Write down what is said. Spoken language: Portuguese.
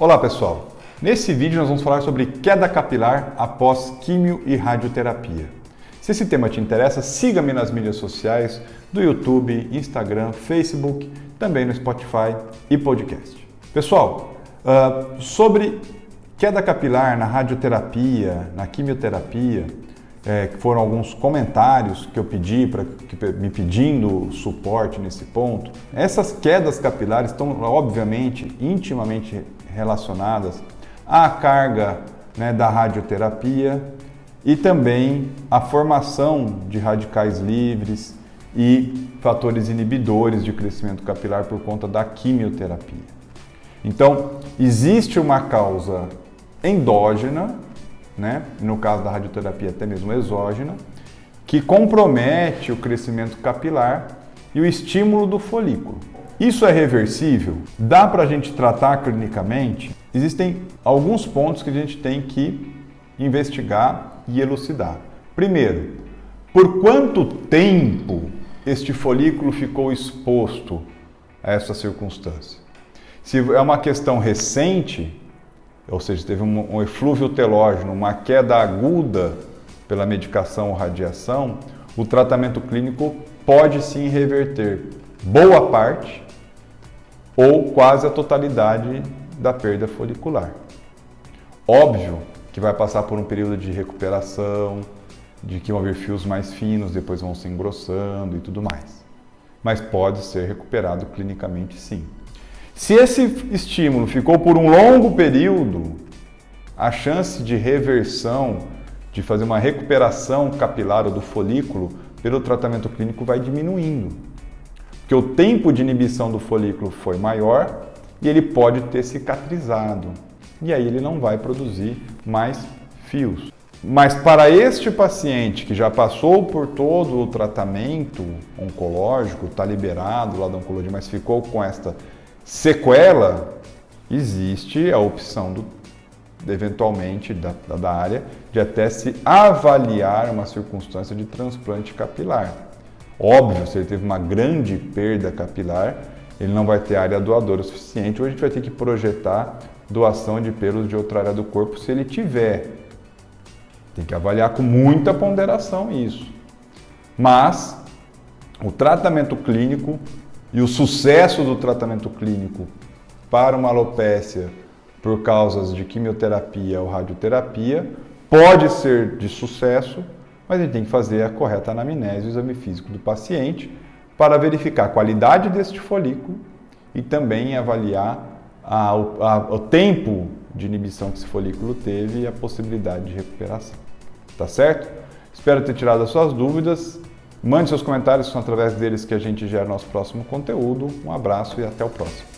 Olá pessoal, nesse vídeo nós vamos falar sobre queda capilar após químio e radioterapia. Se esse tema te interessa, siga-me nas mídias sociais do YouTube, Instagram, Facebook, também no Spotify e podcast. Pessoal, uh, sobre queda capilar na radioterapia, na quimioterapia, é, que foram alguns comentários que eu pedi para me pedindo suporte nesse ponto. Essas quedas capilares estão obviamente intimamente relacionadas à carga né, da radioterapia e também à formação de radicais livres e fatores inibidores de crescimento capilar por conta da quimioterapia. Então, existe uma causa endógena né? no caso da radioterapia até mesmo exógena, que compromete o crescimento capilar e o estímulo do folículo. Isso é reversível? Dá para a gente tratar clinicamente? Existem alguns pontos que a gente tem que investigar e elucidar. Primeiro, por quanto tempo este folículo ficou exposto a essa circunstância? Se é uma questão recente, ou seja, teve um, um eflúvio telógeno, uma queda aguda pela medicação ou radiação, o tratamento clínico pode sim reverter boa parte ou quase a totalidade da perda folicular. Óbvio que vai passar por um período de recuperação, de que vão haver fios mais finos, depois vão se engrossando e tudo mais. Mas pode ser recuperado clinicamente sim. Se esse estímulo ficou por um longo período, a chance de reversão, de fazer uma recuperação capilar do folículo pelo tratamento clínico vai diminuindo. Porque o tempo de inibição do folículo foi maior e ele pode ter cicatrizado. E aí ele não vai produzir mais fios. Mas para este paciente que já passou por todo o tratamento oncológico, está liberado lá da oncologia, mas ficou com esta sequela, existe a opção do, eventualmente da, da área de até se avaliar uma circunstância de transplante capilar. Óbvio, se ele teve uma grande perda capilar, ele não vai ter área doadora suficiente, ou a gente vai ter que projetar doação de pelos de outra área do corpo se ele tiver. Tem que avaliar com muita ponderação isso. Mas o tratamento clínico e o sucesso do tratamento clínico para uma alopécia por causas de quimioterapia ou radioterapia pode ser de sucesso, mas gente tem que fazer a correta anamnese, o exame físico do paciente para verificar a qualidade deste folículo e também avaliar a, a, o tempo de inibição que esse folículo teve e a possibilidade de recuperação. Tá certo? Espero ter tirado as suas dúvidas. Mande seus comentários, são através deles que a gente gera nosso próximo conteúdo. Um abraço e até o próximo.